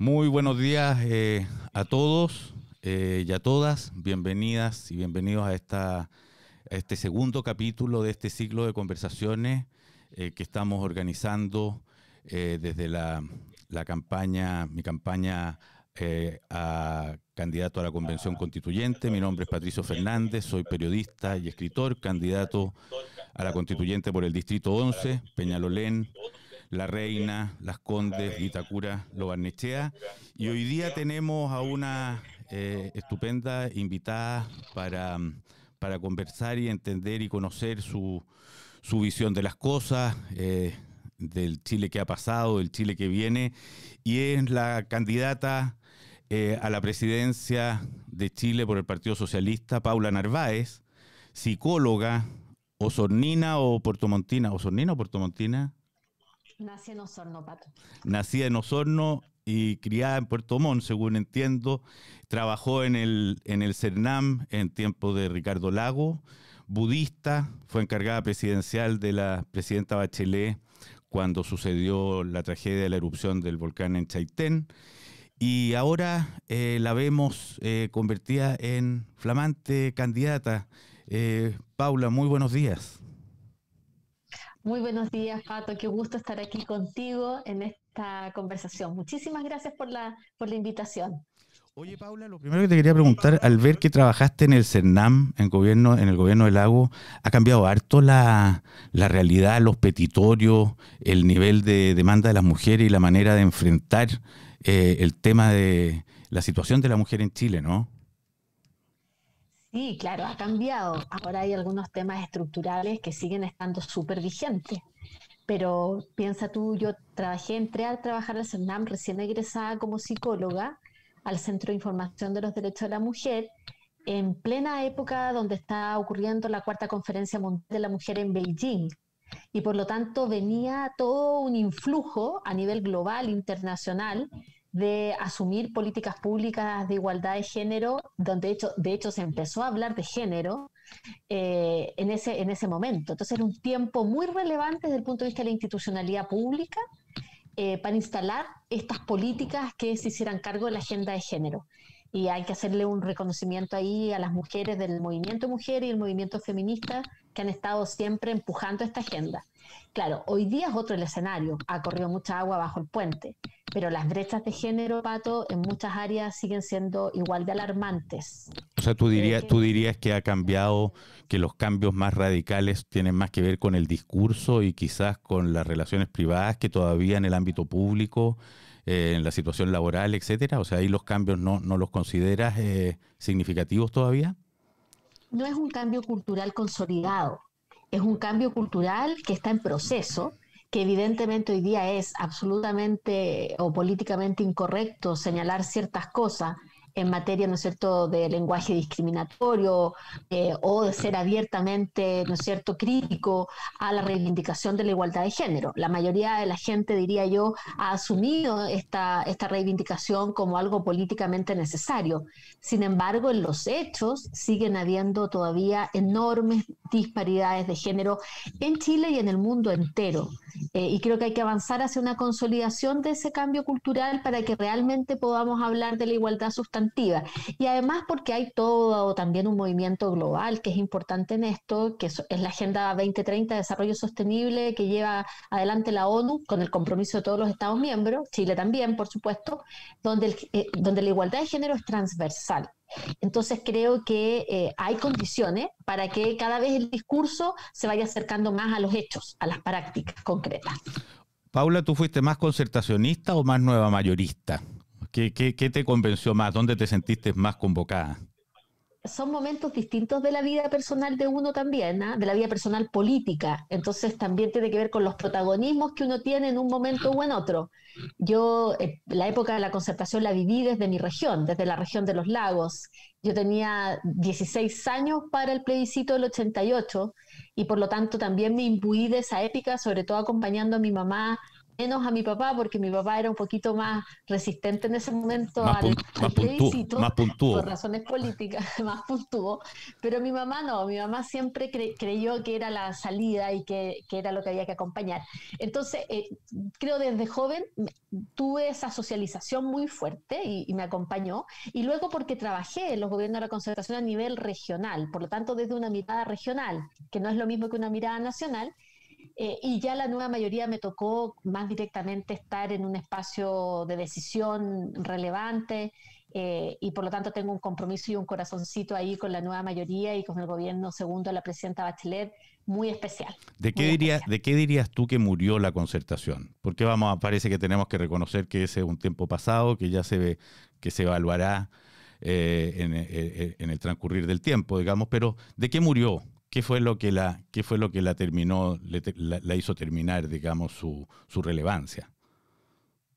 Muy buenos días eh, a todos eh, y a todas. Bienvenidas y bienvenidos a, esta, este segundo capítulo de este ciclo de conversaciones eh, que estamos organizando desde la, la, campaña, mi campaña a candidato a la Convención Constituyente. Mi nombre es Patricio Fernández, soy periodista y escritor, candidato a la Constituyente por el Distrito 11, Peñalolén, la Reina, Las Condes, Itacura, Lobarnechea. Y hoy día tenemos a una eh, estupenda invitada para, para, conversar y entender y conocer su, su visión de las cosas, eh, del Chile que ha pasado, del Chile que viene. Y es la candidata eh, a la presidencia de Chile por el Partido Socialista, Paula Narváez, psicóloga, osornina o portomontina, osornina o portomontina. Nací en Osorno, Pato. En Osorno y criada en Puerto Montt, según entiendo. Trabajó en el, en el CERNAM en tiempo de Ricardo Lago, budista, fue encargada presidencial de la presidenta Bachelet cuando sucedió la tragedia de la erupción del volcán en Chaitén. Y ahora eh, la vemos eh, convertida en flamante candidata. Eh, Paula, muy buenos días. Muy buenos días, Pato. Qué gusto estar aquí contigo en esta conversación. Muchísimas gracias por la, por la invitación. Oye, Paula, lo primero que te quería preguntar, al ver que trabajaste en el CERNAM, en, gobierno, en el gobierno del lago, ¿ha cambiado harto la, la realidad, los petitorios, el nivel de demanda de las mujeres y la manera de enfrentar eh, el tema de la situación de la mujer en Chile, ¿no? Sí, claro, ha cambiado. Ahora hay algunos temas estructurales que siguen estando súper vigentes. Pero piensa tú, yo trabajé, entré a trabajar al CERNAM recién egresada como psicóloga al Centro de Información de los Derechos de la Mujer, en plena época donde está ocurriendo la cuarta conferencia mundial de la mujer en Beijing. Y por lo tanto venía todo un influjo a nivel global, internacional, de asumir políticas públicas de igualdad de género, donde de hecho, de hecho se empezó a hablar de género eh, en, ese, en ese momento. Entonces era un tiempo muy relevante desde el punto de vista de la institucionalidad pública eh, para instalar estas políticas que se hicieran cargo de la agenda de género. Y hay que hacerle un reconocimiento ahí a las mujeres del movimiento mujer y el movimiento feminista que han estado siempre empujando esta agenda. Claro, hoy día es otro el escenario, ha corrido mucha agua bajo el puente, pero las brechas de género, Pato, en muchas áreas siguen siendo igual de alarmantes. O sea, tú dirías, tú dirías que ha cambiado, que los cambios más radicales tienen más que ver con el discurso y quizás con las relaciones privadas que todavía en el ámbito público, eh, en la situación laboral, etcétera. O sea, ahí los cambios no, no los consideras eh, significativos todavía. No es un cambio cultural consolidado es un cambio cultural que está en proceso, que evidentemente hoy día es absolutamente o políticamente incorrecto señalar ciertas cosas en materia, ¿no es cierto?, de lenguaje discriminatorio eh, o de ser abiertamente, ¿no es cierto?, crítico a la reivindicación de la igualdad de género. La mayoría de la gente, diría yo, ha asumido esta, esta reivindicación como algo políticamente necesario. Sin embargo, en los hechos siguen habiendo todavía enormes disparidades de género en Chile y en el mundo entero. Eh, y creo que hay que avanzar hacia una consolidación de ese cambio cultural para que realmente podamos hablar de la igualdad Y además porque hay todo también un movimiento global que es importante en esto, que es la Agenda 2030 de Desarrollo Sostenible que lleva adelante la ONU con el compromiso de todos los Estados miembros, Chile también, por supuesto, donde, eh, donde la igualdad de género es transversal. Entonces creo que eh, hay condiciones para que cada vez el discurso se vaya acercando más a los hechos, a las prácticas concretas. Paula, ¿tú fuiste más concertacionista o más nueva mayorista? ¿Qué, qué, qué te convenció más? ¿Dónde te sentiste más convocada? son momentos distintos de la vida personal de uno también, ¿ah? de la vida personal política. Entonces también tiene que ver con los protagonismos que uno tiene en un momento u en otro. Yo eh, la época de la concertación la viví desde mi región, desde la región de los lagos. Yo tenía 16 años para el plebiscito del 88 y por lo tanto también me imbuí de esa épica, sobre todo acompañando a mi mamá menos a mi papá, porque mi papá era un poquito más resistente en ese momento más al, más plebiscito, más por razones políticas, más puntuó. Pero mi mamá no, mi mamá siempre creyó que era la salida y que, que, era lo que había que acompañar. Entonces, eh, creo desde joven tuve esa socialización muy fuerte y, y me acompañó. Y luego porque trabajé en los gobiernos de la concertación a nivel regional, por lo tanto desde una mirada regional, que no es lo mismo que una mirada nacional, eh, y ya la nueva mayoría me tocó más directamente estar en un espacio de decisión relevante eh, y por lo tanto tengo un compromiso y un corazoncito ahí con la nueva mayoría y con el gobierno segundo de la presidenta Bachelet muy especial. ¿De qué, diría, ¿De qué dirías tú que murió la concertación? Porque vamos, parece que tenemos que reconocer que ese es un tiempo pasado, que ya se ve, que se evaluará eh, en, el transcurrir del tiempo, digamos, pero ¿de qué murió? ¿Qué fue lo que la, qué fue lo que la terminó, la, hizo terminar, digamos, su, su relevancia?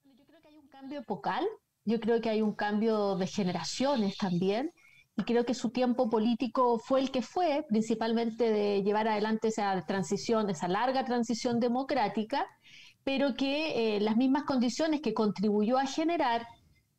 Yo creo que hay un cambio epocal, yo creo que hay un cambio de generaciones también, y creo que su tiempo político fue el que fue, principalmente de llevar adelante esa transición, esa larga transición democrática, pero que eh, las mismas condiciones que contribuyó a generar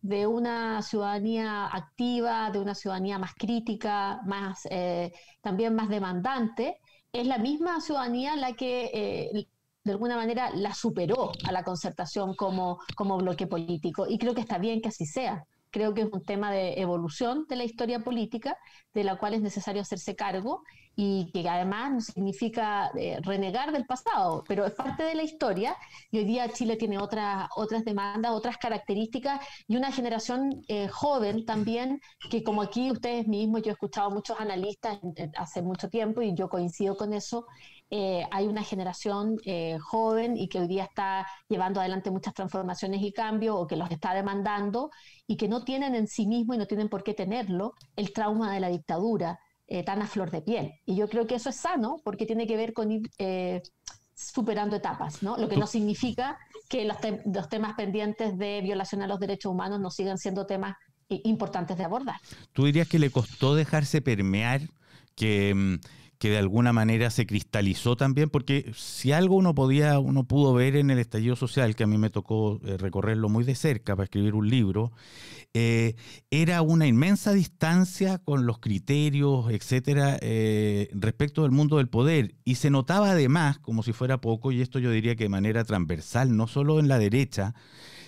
de una ciudadanía activa, de una ciudadanía más crítica, más, eh, también más demandante, es la misma ciudadanía la que eh, de alguna manera la superó a la concertación como, como bloque político. Y creo que está bien que así sea creo que es un tema de evolución de la historia política, de la cual es necesario hacerse cargo y que además no significa eh, renegar del pasado, pero es parte de la historia y hoy día Chile tiene otras, otras demandas, otras características y una generación eh, joven también, que como aquí ustedes mismos, yo he escuchado muchos analistas hace mucho tiempo y yo coincido con eso, eh, hay una generación joven y que hoy día está llevando adelante muchas transformaciones y cambios o que los está demandando y que no tienen en sí mismo y no tienen por qué tenerlo el trauma de la dictadura eh, tan a flor de piel. Y yo creo que eso es sano porque tiene que ver con ir superando etapas, ¿no? Lo que no significa que los, los temas pendientes de violación a los derechos humanos no sigan siendo temas importantes de abordar. ¿Tú dirías que le costó dejarse permear que mm, que de alguna manera se cristalizó también, porque si algo uno podía, uno pudo ver en el estallido social, que a mí me tocó eh, recorrerlo muy de cerca para escribir un libro, eh, era una inmensa distancia con los criterios, etcétera, eh, respecto del mundo del poder. Y se notaba además, como si fuera poco, y esto yo diría que de manera transversal, no solo en la derecha,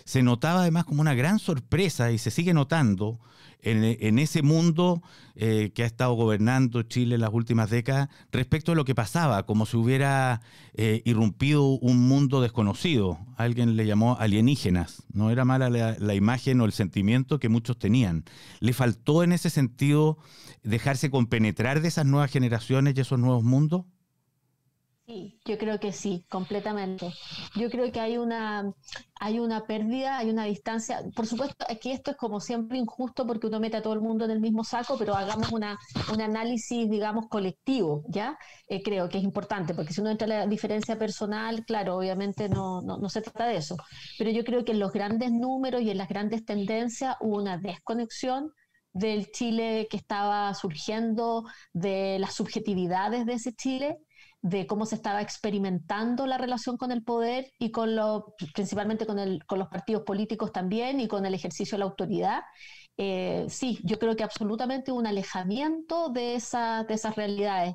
se notaba además como una gran sorpresa y se sigue notando en, ese mundo eh, que ha estado gobernando Chile en las últimas décadas respecto a lo que pasaba, como si hubiera eh, irrumpido un mundo desconocido. Alguien le llamó alienígenas. No era mala la, imagen o el sentimiento que muchos tenían. Le faltó en ese sentido dejarse compenetrar de esas nuevas generaciones y esos nuevos mundos. Sí, yo creo que sí, completamente. Yo creo que hay una, hay una pérdida, hay una distancia. Por supuesto, aquí esto es como siempre injusto porque uno mete a todo el mundo en el mismo saco, pero hagamos una, un análisis, digamos, colectivo, ¿ya? Eh, creo que es importante, porque si uno entra en la diferencia personal, claro, obviamente no, no, no se trata de eso. Pero yo creo que en los grandes números y en las grandes tendencias hubo una desconexión del Chile que estaba surgiendo, de las subjetividades de ese Chile de cómo se estaba experimentando la relación con el poder y con lo, principalmente con, el, con los partidos políticos también y con el ejercicio de la autoridad. Eh, sí, yo creo que absolutamente un alejamiento de, esa, de esas realidades.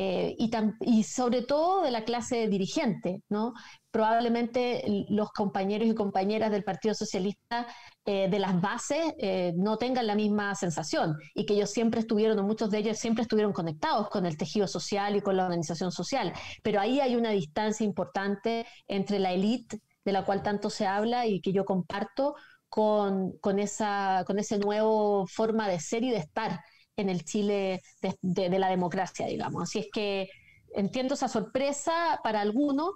Eh, y, sobre todo de la clase dirigente, ¿no? Probablemente los compañeros y compañeras del Partido Socialista eh, de las bases eh, no tengan la misma sensación y que ellos siempre estuvieron, o muchos de ellos siempre estuvieron conectados con el tejido social y con la organización social. Pero ahí hay una distancia importante entre la élite de la cual tanto se habla y que yo comparto con, con, esa, con ese nuevo forma de ser y de estar en el Chile de, la democracia, digamos. Así es que entiendo esa sorpresa para algunos,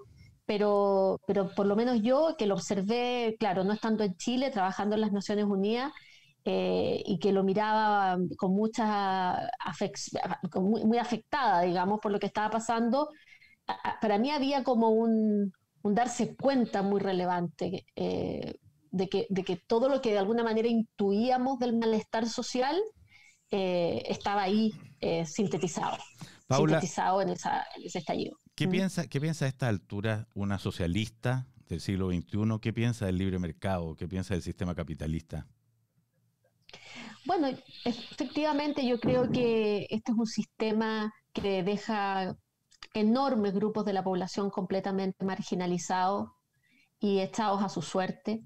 pero, pero por lo menos yo que lo observé, claro, no estando en Chile, trabajando en las Naciones Unidas, eh, y que lo miraba con mucha muy, afectada, digamos, por lo que estaba pasando, para mí había como un, darse cuenta muy relevante eh, de, que, de que todo lo que de alguna manera intuíamos del malestar social, eh, estaba ahí eh, sintetizado, sintetizado en, esa, ese estallido. ¿Qué, piensa, ¿Qué piensa a esta altura una socialista del siglo XXI, ¿qué piensa del libre mercado? ¿Qué piensa del sistema capitalista? Bueno, efectivamente yo creo que este es un sistema que deja enormes grupos de la población completamente marginalizados y echados a su suerte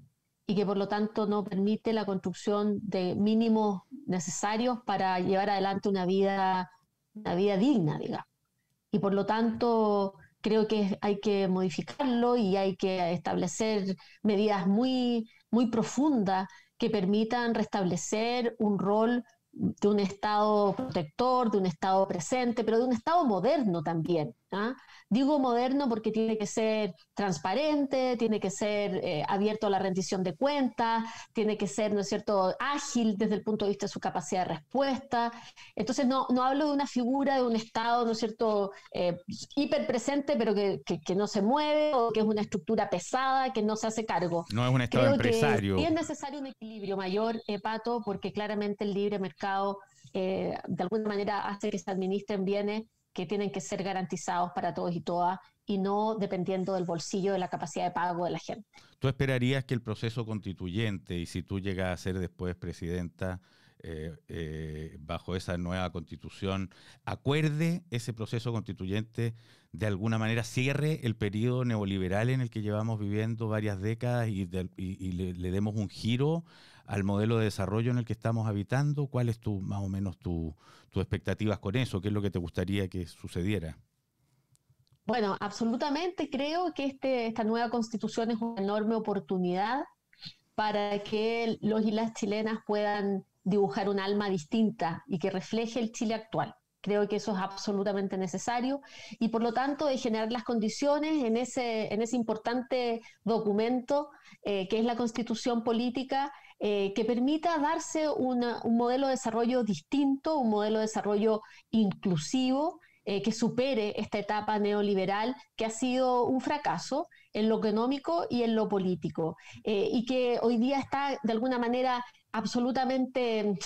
y que por lo tanto no permite la construcción de mínimos necesarios para llevar adelante una vida, una vida digna, digamos. Y por lo tanto creo que hay que modificarlo y hay que establecer medidas muy, muy profundas que permitan restablecer un rol de un Estado protector, de un Estado presente, pero de un Estado moderno también. ¿Ah? Digo moderno porque tiene que ser transparente, tiene que ser eh, abierto a la rendición de cuentas, tiene que ser, ¿no es cierto?, ágil desde el punto de vista de su capacidad de respuesta. Entonces, no, no hablo de una figura de un Estado, ¿no es cierto?, eh, hiperpresente, pero que, que, no se mueve, o que es una estructura pesada, que no se hace cargo. No es un Estado empresario. y es necesario un equilibrio mayor, eh, Pato, porque claramente el libre mercado de alguna manera hace que se administren bienes que tienen que ser garantizados para todos y todas y no dependiendo del bolsillo de la capacidad de pago de la gente. ¿Tú esperarías que el proceso constituyente, y si tú llegas a ser después presidenta eh, eh, bajo esa nueva constitución, acuerde ese proceso constituyente de alguna manera, cierre el periodo neoliberal en el que llevamos viviendo varias décadas y, le, demos un giro al modelo de desarrollo en el que estamos habitando? ¿Cuál es tu, más o menos tus expectativas con eso? ¿Qué es lo que te gustaría que sucediera? Bueno, absolutamente creo que este, esta nueva constitución es una enorme oportunidad para que los y las chilenas puedan dibujar un alma distinta y que refleje el Chile actual. Creo que eso es absolutamente necesario y por lo tanto de generar las condiciones en ese, en ese importante documento eh, que es la constitución política eh, que permita darse un modelo de desarrollo distinto, un modelo de desarrollo inclusivo, eh, que supere esta etapa neoliberal que ha sido un fracaso en lo económico y en lo político, eh, y que hoy día está de alguna manera absolutamente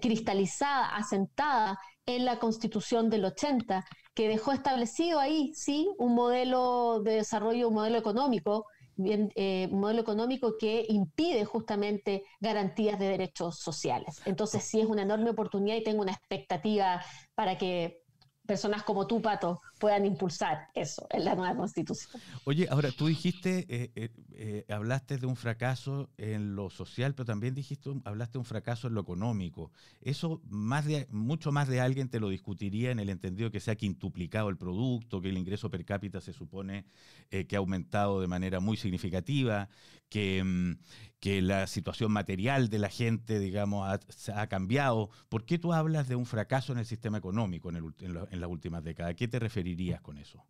cristalizada, asentada en la constitución del 80, que dejó establecido ahí, sí, un modelo de desarrollo, un modelo económico bien, eh, modelo económico que impide justamente garantías de derechos sociales. Entonces sí es una enorme oportunidad y tengo una expectativa para que personas como tú, Pato, puedan impulsar eso en la nueva constitución. Oye, ahora tú dijiste, eh, eh, eh, hablaste de un fracaso en lo social, pero también dijiste, hablaste de un fracaso en lo económico. Eso más de, mucho más de alguien te lo discutiría en el entendido que se ha quintuplicado el producto, que el ingreso per cápita se supone que ha aumentado de manera muy significativa, que, mm, que la situación material de la gente, digamos, ha, cambiado. ¿Por qué tú hablas de un fracaso en el sistema económico en, en las últimas décadas? ¿A qué te referirías con eso?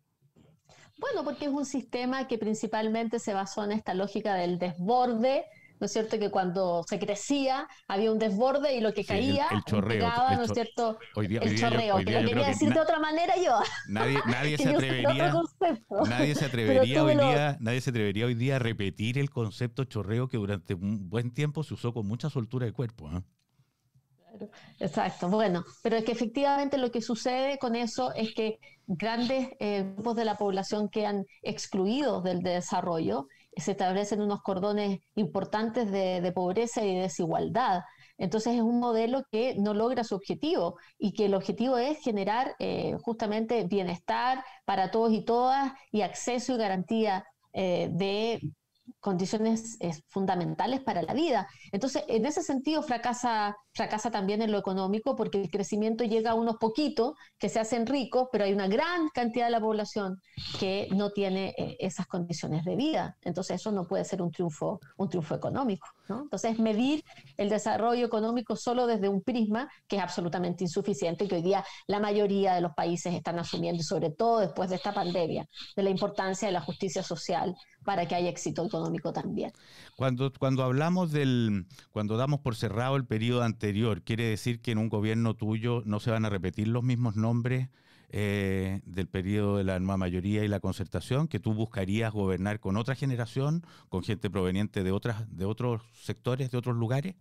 Bueno, porque es un sistema que principalmente se basó en esta lógica del desborde, ¿no es cierto? Que cuando se crecía había un desborde y lo que caía, el, chorreo, ¿no es cierto? el chorreo, que lo quería decir de otra manera yo. Nadie, nadie se atrevería, nadie se atrevería hoy día, nadie se atrevería hoy día a repetir el concepto chorreo que durante un buen tiempo se usó con mucha soltura de cuerpo. ¿eh? Exacto, bueno, pero es que efectivamente lo que sucede con eso es que grandes eh, grupos de la población quedan excluidos del desarrollo, se establecen unos cordones importantes de, pobreza y desigualdad. Entonces es un modelo que no logra su objetivo y que el objetivo es generar eh, justamente bienestar para todos y todas y acceso y garantía eh, de condiciones fundamentales para la vida. Entonces, en ese sentido fracasa fracasa también en lo económico porque el crecimiento llega a unos poquitos que se hacen ricos, pero hay una gran cantidad de la población que no tiene eh, esas condiciones de vida. Entonces eso no puede ser un triunfo, un triunfo económico. Entonces medir el desarrollo económico solo desde un prisma que es absolutamente insuficiente que hoy día la mayoría de los países están asumiendo, y sobre todo después de esta pandemia, de la importancia de la justicia social para que haya éxito económico también. Cuando, cuando hablamos del, cuando damos por cerrado el periodo anterior, quiere decir que en un gobierno tuyo no se van a repetir los mismos nombres eh, del periodo de la nueva mayoría y la concertación, que tú buscarías gobernar con otra generación, con gente proveniente de, otras, de otros sectores, de otros lugares?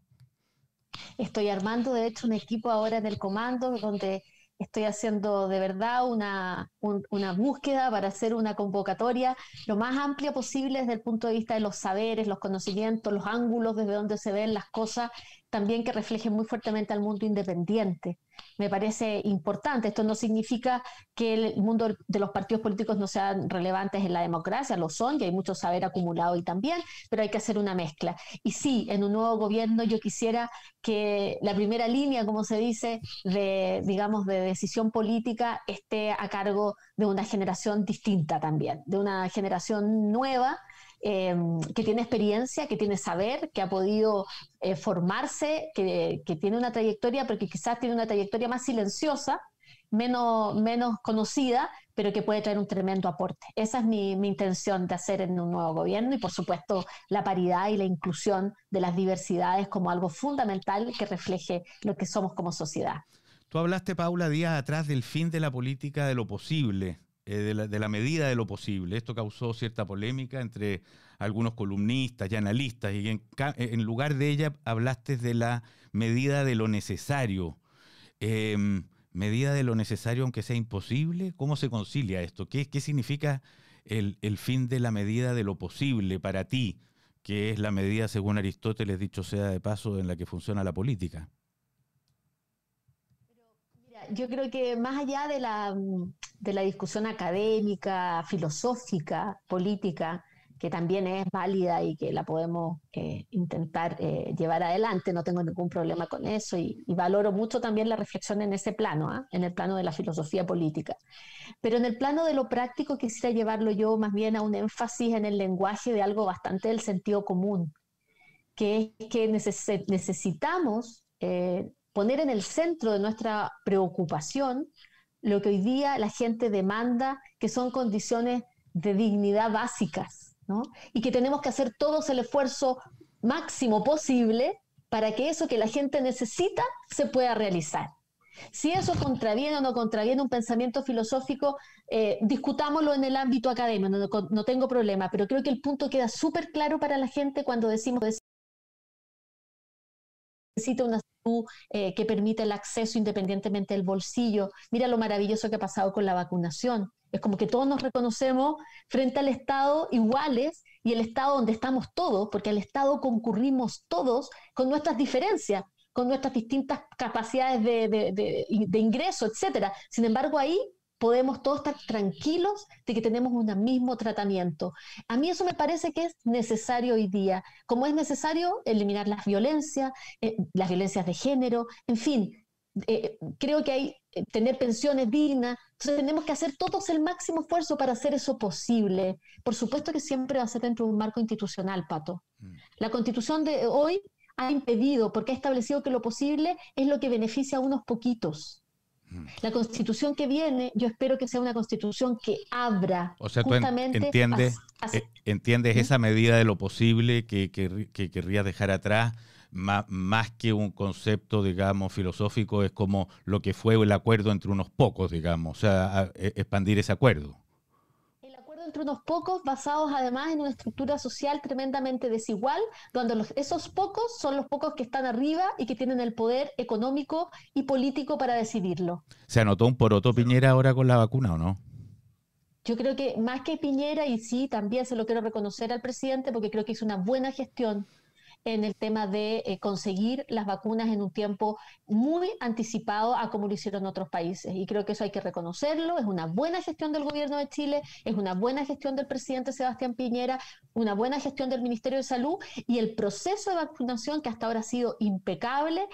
Estoy armando, de hecho, un equipo ahora en el comando donde estoy haciendo de verdad una, una búsqueda para hacer una convocatoria lo más amplia posible desde el punto de vista de los saberes, los conocimientos, los ángulos desde donde se ven las cosas también que refleje muy fuertemente al mundo independiente. Me parece importante. Esto no significa que el mundo de los partidos políticos no sean relevantes en la democracia, lo son, y hay mucho saber acumulado y también, pero hay que hacer una mezcla. Y sí, en un nuevo gobierno yo quisiera que la primera línea, como se dice, de, digamos, de decisión política esté a cargo de una generación distinta también, de una generación nueva Em, que tiene experiencia, que tiene saber, que ha podido eh, formarse, que, tiene una trayectoria, pero que quizás tiene una trayectoria más silenciosa, menos, menos conocida, pero que puede traer un tremendo aporte. Esa es mi, mi, intención de hacer en un nuevo gobierno y, por supuesto, la paridad y la inclusión de las diversidades como algo fundamental que refleje lo que somos como sociedad. Tú hablaste, Paula, días atrás del fin de la política de lo posible. Eh, de, la, medida de lo posible. Esto causó cierta polémica entre algunos columnistas y analistas, y en, lugar de ella hablaste de la medida de lo necesario. Em, medida de lo necesario aunque sea imposible. ¿Cómo se concilia esto? ¿Qué, qué significa el, el, fin de la medida de lo posible para ti, que es la medida, según Aristóteles, dicho sea de paso, en la que funciona la política? Yo creo que más allá de la, de la discusión académica, filosófica, política, que también es válida y que la podemos eh, intentar eh, llevar adelante, no tengo ningún problema con eso y, valoro mucho también la reflexión en ese plano, ¿ah? en el plano de la filosofía política. Pero en el plano de lo práctico quisiera llevarlo yo más bien a un énfasis en el lenguaje de algo bastante del sentido común, que es que necesitamos eh, poner en el centro de nuestra preocupación lo que hoy día la gente demanda, que son condiciones de dignidad básicas, ¿no? Y que tenemos que hacer todos el esfuerzo máximo posible para que eso que la gente necesita se pueda realizar. Si eso contraviene o no contraviene un pensamiento filosófico, eh, discutámoslo en el ámbito académico, no, no, tengo problema, pero creo que el punto queda súper claro para la gente cuando decimos necesita una salud eh, que permita el acceso independientemente del bolsillo. Mira lo maravilloso que ha pasado con la vacunación. Es como que todos nos reconocemos frente al Estado iguales y el Estado donde estamos todos, porque al Estado concurrimos todos con nuestras diferencias, con nuestras distintas capacidades de, de, de ingreso, etcétera. Sin embargo, ahí podemos todos estar tranquilos de que tenemos un mismo tratamiento. A mí eso me parece que es necesario hoy día, como es necesario eliminar las violencias, eh, las violencias de género, en fin, eh, creo que hay eh, tener pensiones dignas, entonces tenemos que hacer todos el máximo esfuerzo para hacer eso posible. Por supuesto que siempre va a ser dentro de un marco institucional, Pato. Mm. La constitución de hoy ha impedido, porque ha establecido que lo posible es lo que beneficia a unos poquitos. La constitución que viene, yo espero que sea una constitución que abra o sea, justamente. entiendes, eh, entiendes esa medida de lo posible que, que, querría dejar atrás, más, más, que un concepto, digamos, filosófico, es como lo que fue el acuerdo entre unos pocos, digamos, o sea, e, expandir ese acuerdo entre unos pocos, basados además en una estructura social tremendamente desigual, donde esos pocos son los pocos que están arriba y que tienen el poder económico y político para decidirlo. ¿Se anotó un poroto Piñera ahora con la vacuna o no? Yo creo que más que Piñera, y sí, también se lo quiero reconocer al presidente, porque creo que hizo una buena gestión en el tema de eh, conseguir las vacunas en un tiempo muy anticipado a como lo hicieron otros países. Y creo que eso hay que reconocerlo, es una buena gestión del gobierno de Chile, es una buena gestión del presidente Sebastián Piñera, una buena gestión del Ministerio de Salud y el proceso de vacunación que hasta ahora ha sido impecable,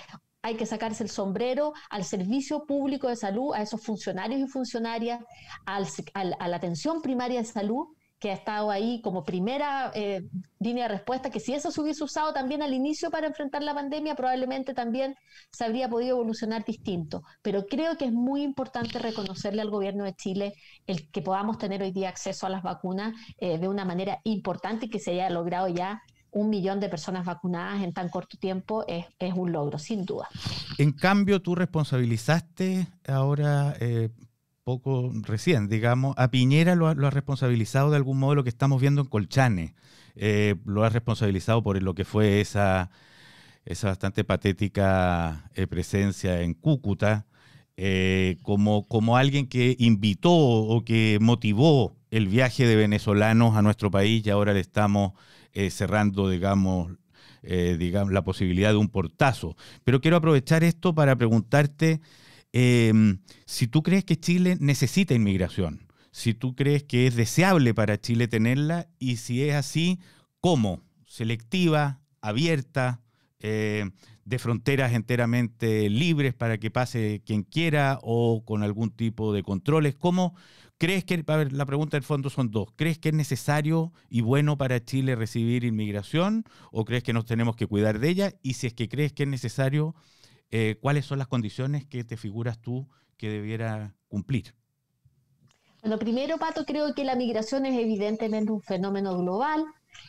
hay que sacarse el sombrero al servicio público de salud, a esos funcionarios y funcionarias, a la atención primaria de salud, que ha estado ahí como primera eh, línea de respuesta, que si eso se hubiese usado también al inicio para enfrentar la pandemia, probablemente también se habría podido evolucionar distinto. Pero creo que es muy importante reconocerle al gobierno de Chile el que podamos tener hoy día acceso a las vacunas eh, de una manera importante y que se haya logrado ya un millón de personas vacunadas en tan corto tiempo es, un logro, sin duda. En cambio, tú responsabilizaste ahora eh, poco recién, digamos, a Piñera lo ha, responsabilizado de algún modo lo que estamos viendo en Colchane. Eh, lo ha responsabilizado por lo que fue esa, esa bastante patética eh, presencia en Cúcuta. eh, como, como alguien que invitó o que motivó el viaje de venezolanos a nuestro país y ahora le estamos cerrando, digamos, digamos, la posibilidad de un portazo. Pero quiero aprovechar esto para preguntarte em, si tú crees que Chile necesita inmigración, si tú crees que es deseable para Chile tenerla y si es así, ¿cómo? ¿Selectiva, abierta? de fronteras enteramente libres para que pase quien quiera o con algún tipo de controles. ¿Cómo crees que, la pregunta del fondo son dos, ¿crees que es necesario y bueno para Chile recibir inmigración o crees que nos tenemos que cuidar de ella? Y si es que crees que es necesario, eh, ¿cuáles son las condiciones que te figuras tú que debiera cumplir? Bueno, primero, Pato, creo que la migración es evidentemente un fenómeno global,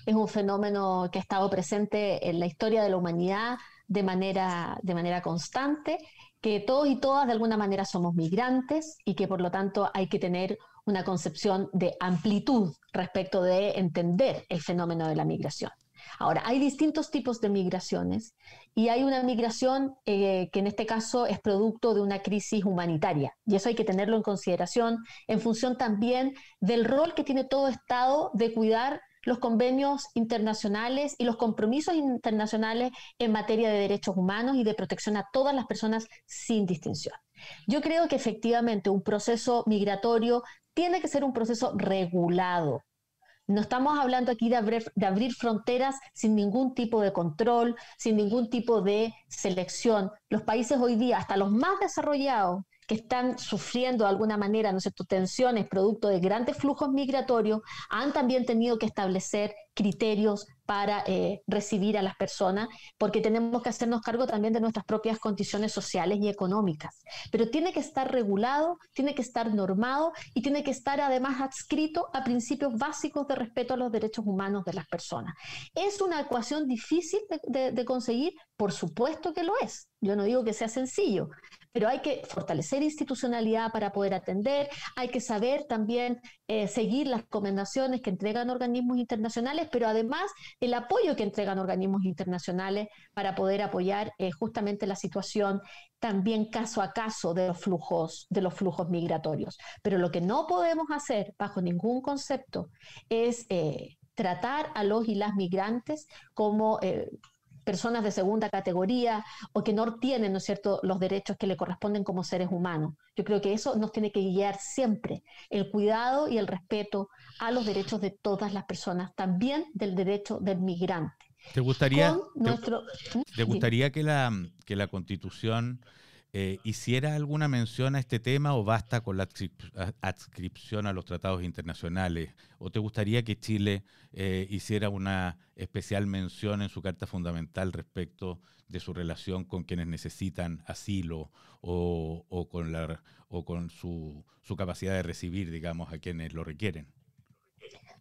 es un fenómeno que ha estado presente en la historia de la humanidad de manera, de manera constante, que todos y todas de alguna manera somos migrantes y que por lo tanto hay que tener una concepción de amplitud respecto de entender el fenómeno de la migración. Ahora, hay distintos tipos de migraciones y hay una migración eh, que en este caso es producto de una crisis humanitaria y eso hay que tenerlo en consideración en función también del rol que tiene todo Estado de cuidar los convenios internacionales y los compromisos internacionales en materia de derechos humanos y de protección a todas las personas sin distinción. Yo creo que efectivamente un proceso migratorio tiene que ser un proceso regulado. No estamos hablando aquí de abrir, fronteras sin ningún tipo de control, sin ningún tipo de selección. Los países hoy día, hasta los más desarrollados, que están sufriendo de alguna manera ¿no tensiones producto de grandes flujos migratorios, han también tenido que establecer criterios para eh, recibir a las personas, porque tenemos que hacernos cargo también de nuestras propias condiciones sociales y económicas. Pero tiene que estar regulado, tiene que estar normado y tiene que estar además adscrito a principios básicos de respeto a los derechos humanos de las personas. ¿Es una ecuación difícil de conseguir? Por supuesto que lo es. Yo no digo que sea sencillo, pero hay que fortalecer institucionalidad para poder atender, hay que saber también eh, seguir las recomendaciones que entregan organismos internacionales, pero además el apoyo que entregan organismos internacionales para poder apoyar eh, justamente la situación también caso a caso de los flujos de los flujos migratorios. Pero lo que no podemos hacer bajo ningún concepto es eh, tratar a los y las migrantes como personas de segunda categoría o que no tienen, ¿no es cierto?, los derechos que le corresponden como seres humanos. Yo creo que eso nos tiene que guiar siempre, el cuidado y el respeto a los derechos de todas las personas, también del derecho del migrante. ¿Te gustaría, te, ¿Mm? gustaría que, la, que la Constitución eh, ¿Hiciera alguna mención a este tema o basta con la adscripción a los tratados internacionales? ¿O te gustaría que Chile eh, hiciera una especial mención en su Carta Fundamental respecto de su relación con quienes necesitan asilo o, con, la, o con su, su capacidad de recibir, digamos, a quienes lo requieren?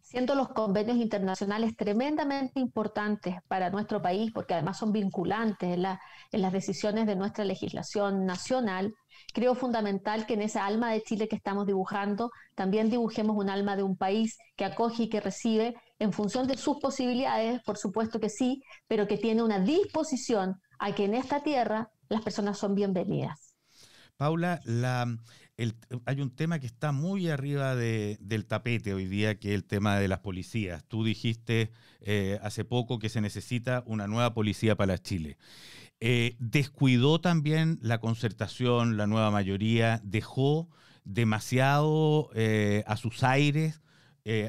Siendo los convenios internacionales tremendamente importantes para nuestro país, porque además son vinculantes en, las decisiones de nuestra legislación nacional, creo fundamental que en esa alma de Chile que estamos dibujando, también dibujemos un alma de un país que acoge y que recibe en función de sus posibilidades, por supuesto que sí, pero que tiene una disposición a que en esta tierra las personas son bienvenidas. Paula, la, hay un tema que está muy arriba del tapete hoy día, que es el tema de las policías. Tú dijiste eh, hace poco que se necesita una nueva policía para Chile. Eh, descuidó también la concertación, la nueva mayoría, dejó demasiado eh, a sus aires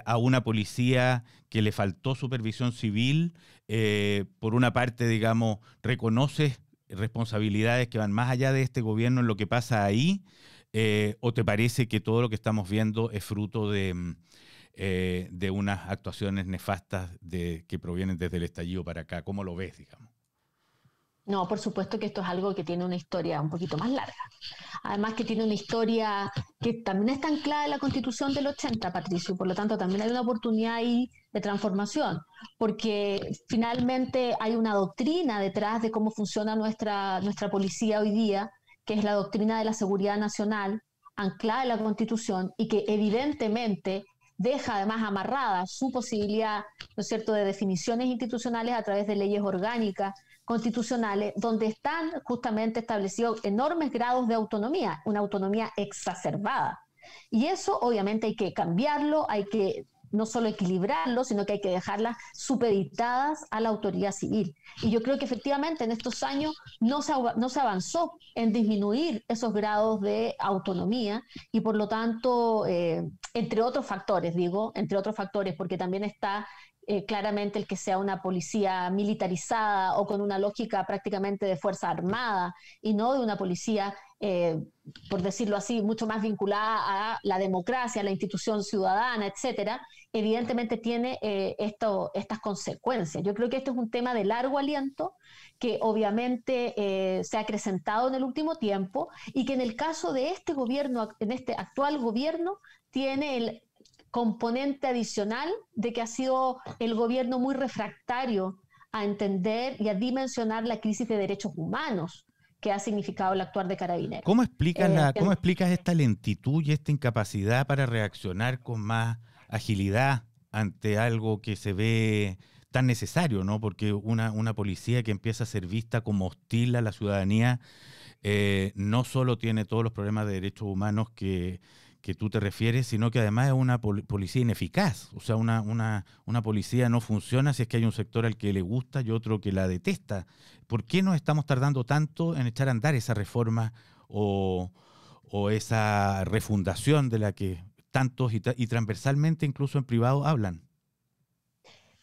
a una policía que le faltó supervisión civil. por una parte, digamos, reconoce responsabilidades que van más allá de este gobierno en lo que pasa ahí. Eh, ¿O te parece que todo lo que estamos viendo es fruto de, mm, eh, de unas actuaciones nefastas que provienen desde el estallido para acá? ¿Cómo lo ves, digamos? No, por supuesto que esto es algo que tiene una historia un poquito más larga. Además que tiene una historia que también está anclada en la Constitución del 80, Patricio, por lo tanto también hay una oportunidad ahí de transformación, porque finalmente hay una doctrina detrás de cómo funciona nuestra, nuestra policía hoy día, que es la doctrina de la seguridad nacional, anclada en la Constitución y que evidentemente deja además amarrada su posibilidad, ¿no es cierto?, de definiciones institucionales a través de leyes orgánicas constitucionales donde están justamente establecidos enormes grados de autonomía, una autonomía exacerbada. Y eso obviamente hay que cambiarlo, hay que no solo equilibrarlo, sino que hay que dejarlas supeditadas a la autoridad civil. Y yo creo que efectivamente en estos años no se, no se avanzó en disminuir esos grados de autonomía y por lo tanto, eh, entre otros factores, digo, entre otros factores, porque también está eh, claramente el que sea una policía militarizada o con una lógica prácticamente de fuerza armada y no de una policía eh, por decirlo así, mucho más vinculada a la democracia, a la institución ciudadana, etcétera, evidentemente tiene eh, esto, estas consecuencias. Yo creo que este es un tema de largo aliento que obviamente eh, se ha acrecentado en el último tiempo y que en el caso de este gobierno, en este actual gobierno, tiene el componente adicional de que ha sido el gobierno muy refractario a entender y a dimensionar la crisis de derechos humanos que ha significado el actuar de Carabineros. ¿Cómo explicas, eh, ¿cómo explicas esta lentitud y esta incapacidad para reaccionar con más agilidad ante algo que se ve tan necesario, ¿no? Porque una, una policía que empieza a ser vista como hostil a la ciudadanía eh, no solo tiene todos los problemas de derechos humanos que, que tú te refieres, sino que además es una policía ineficaz. O sea, una, una, una, policía no funciona si es que hay un sector al que le gusta y otro que la detesta. ¿Por qué nos estamos tardando tanto en echar a andar esa reforma o, o esa refundación de la que tantos y, y, transversalmente, incluso en privado, hablan?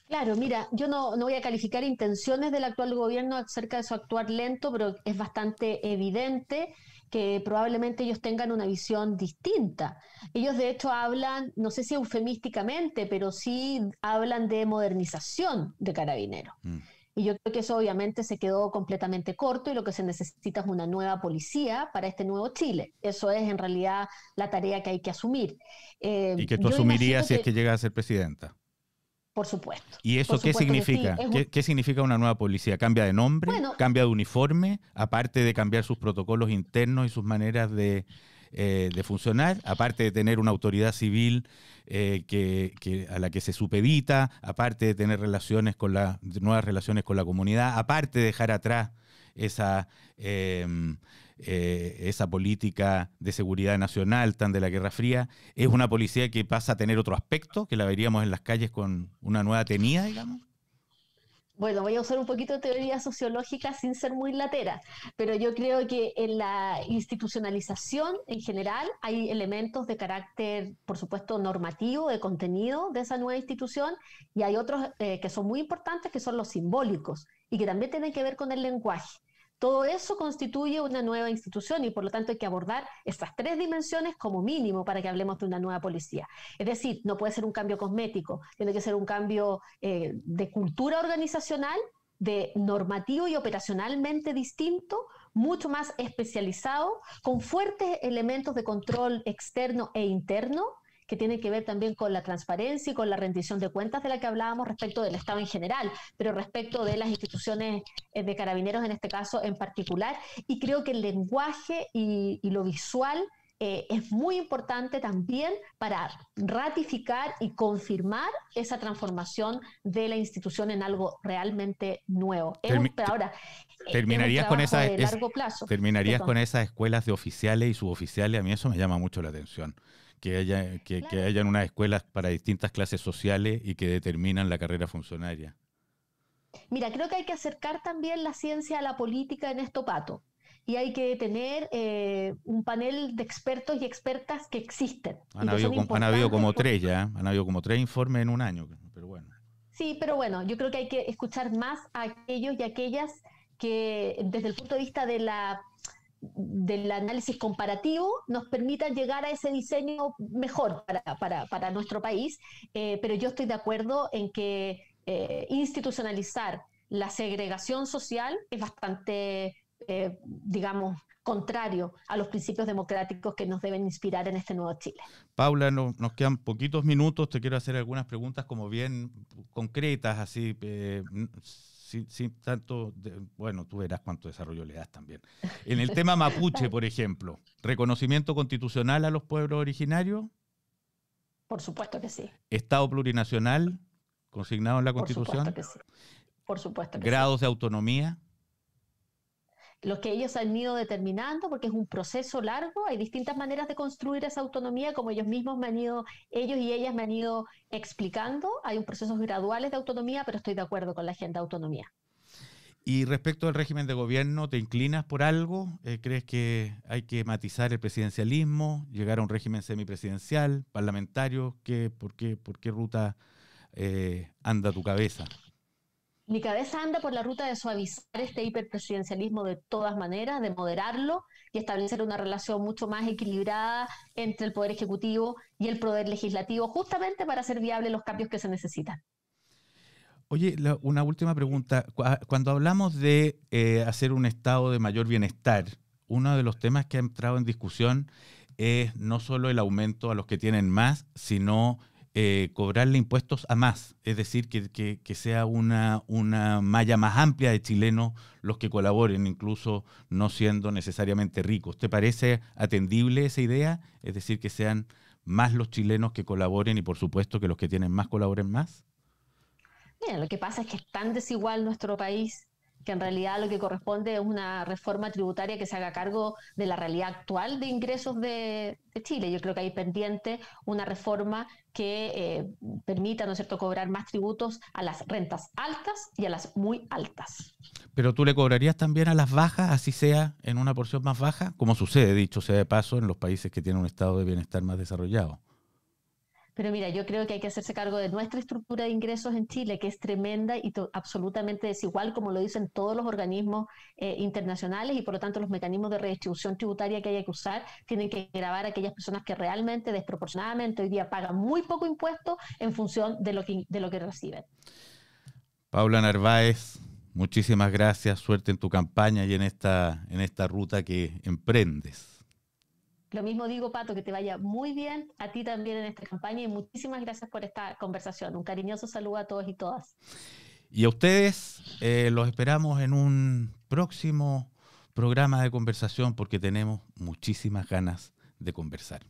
Claro, mira, yo no, no voy a calificar intenciones del actual gobierno acerca de su actuar lento, pero es bastante evidente que probablemente ellos tengan una visión distinta. Ellos de hecho hablan, no sé si eufemísticamente, pero sí hablan de modernización de carabineros. Mm. Y yo creo que eso obviamente se quedó completamente corto y lo que se necesita es una nueva policía para este nuevo Chile. Eso es en realidad la tarea que hay que asumir. Eh, y que tú asumirías si es que llega a ser presidenta. Por supuesto. ¿Y eso qué significa? ¿Qué, significa una nueva policía? ¿Cambia de nombre? ¿Cambia de uniforme? Aparte de cambiar sus protocolos internos y sus maneras de, eh, funcionar, aparte de tener una autoridad civil eh, que, a la que se supedita, aparte de tener relaciones con la, nuevas relaciones con la comunidad, aparte de dejar atrás esa em, eh, esa política de seguridad nacional tan de la Guerra Fría, es una policía que pasa a tener otro aspecto, que la veríamos en las calles con una nueva tenida, digamos. Bueno, voy a usar un poquito de teoría sociológica sin ser muy latera, pero yo creo que en la institucionalización en general hay elementos de carácter, por supuesto, normativo, de contenido de esa nueva institución, y hay otros eh, que son muy importantes, que son los simbólicos, y que también tienen que ver con el lenguaje. Todo eso constituye una nueva institución y por lo tanto hay que abordar estas tres dimensiones como mínimo para que hablemos de una nueva policía. Es decir, no puede ser un cambio cosmético, tiene que ser un cambio eh, de cultura organizacional, de normativo y operacionalmente distinto, mucho más especializado, con fuertes elementos de control externo e interno que tiene que ver también con la transparencia y con la rendición de cuentas de la que hablábamos respecto del Estado en general, pero respecto de las instituciones eh, de carabineros en este caso en particular. Y creo que el lenguaje y, lo visual eh, es muy importante también para ratificar y confirmar esa transformación de la institución en algo realmente nuevo. ahora, terminarías con esas terminarías con esas escuelas de oficiales y suboficiales. A mí eso me llama mucho la atención que, haya, que, hayan unas escuelas para distintas clases sociales y que determinan la carrera funcionaria. Mira, creo que hay que acercar también la ciencia a la política en esto, Pato. Y hay que tener eh, un panel de expertos y expertas que existen. Han, habido, han habido, como tres ya, han habido como tres informes en un año, pero bueno. Sí, pero bueno, yo creo que hay que escuchar más a aquellos y aquellas que desde el punto de vista de la del análisis comparativo nos permita llegar a ese diseño mejor para, nuestro país, eh, pero yo estoy de acuerdo en que eh, institucionalizar la segregación social es bastante, eh, digamos, contrario a los principios democráticos que nos deben inspirar en este nuevo Chile. Paula, nos quedan poquitos minutos, te quiero hacer algunas preguntas como bien concretas, así sin, tanto, bueno, tú verás cuánto desarrollo le das también. En el tema mapuche, por ejemplo, ¿reconocimiento constitucional a los pueblos originarios? Por supuesto que sí. ¿Estado plurinacional consignado en la Constitución? Por supuesto que sí. Por supuesto ¿Grados de autonomía? Los que ellos han ido determinando, porque es un proceso largo, hay distintas maneras de construir esa autonomía, como ellos mismos me han ido, ellos y ellas me han ido explicando, hay un procesos graduales de autonomía, pero estoy de acuerdo con la agenda de autonomía. Y respecto al régimen de gobierno, ¿te inclinas por algo? Eh, ¿Crees que hay que matizar el presidencialismo, llegar a un régimen semipresidencial, parlamentario? ¿Qué, por, qué, ¿Por qué ruta eh, anda tu cabeza? Mi cabeza anda por la ruta de suavizar este hiperpresidencialismo de todas maneras, de moderarlo y establecer una relación mucho más equilibrada entre el Poder Ejecutivo y el Poder Legislativo, justamente para hacer viables los cambios que se necesitan. Oye, una última pregunta. Cuando hablamos de eh, hacer un estado de mayor bienestar, uno de los temas que ha entrado en discusión es no solo el aumento a los que tienen más, sino eh, cobrarle impuestos a más, es decir, que, sea una, una, malla más amplia de chilenos los que colaboren, incluso no siendo necesariamente ricos. ¿Te parece atendible esa idea? Es decir, que sean más los chilenos que colaboren y por supuesto que los que tienen más colaboren más. Mira, lo que pasa es que es tan desigual nuestro país que en realidad lo que corresponde es una reforma tributaria que se haga cargo de la realidad actual de ingresos de, Chile. Yo creo que hay pendiente una reforma que eh, permita, ¿no es cierto?, cobrar más tributos a las rentas altas y a las muy altas. Pero tú le cobrarías también a las bajas, así sea en una porción más baja, como sucede, dicho sea de paso, en los países que tienen un estado de bienestar más desarrollado. Pero mira, yo creo que hay que hacerse cargo de nuestra estructura de ingresos en Chile, que es tremenda y absolutamente desigual, como lo dicen todos los organismos eh, internacionales, y por lo tanto los mecanismos de redistribución tributaria que hay que usar tienen que grabar a aquellas personas que realmente, desproporcionadamente, hoy día pagan muy poco impuesto en función de lo que, de lo que reciben. Paula Narváez, muchísimas gracias, suerte en tu campaña y en esta, en esta ruta que emprendes. Lo mismo digo, Pato, que te vaya muy bien a ti también en esta campaña y muchísimas gracias por esta conversación. Un cariñoso saludo a todos y todas. Y a ustedes eh, los esperamos en un próximo programa de conversación porque tenemos muchísimas ganas de conversar.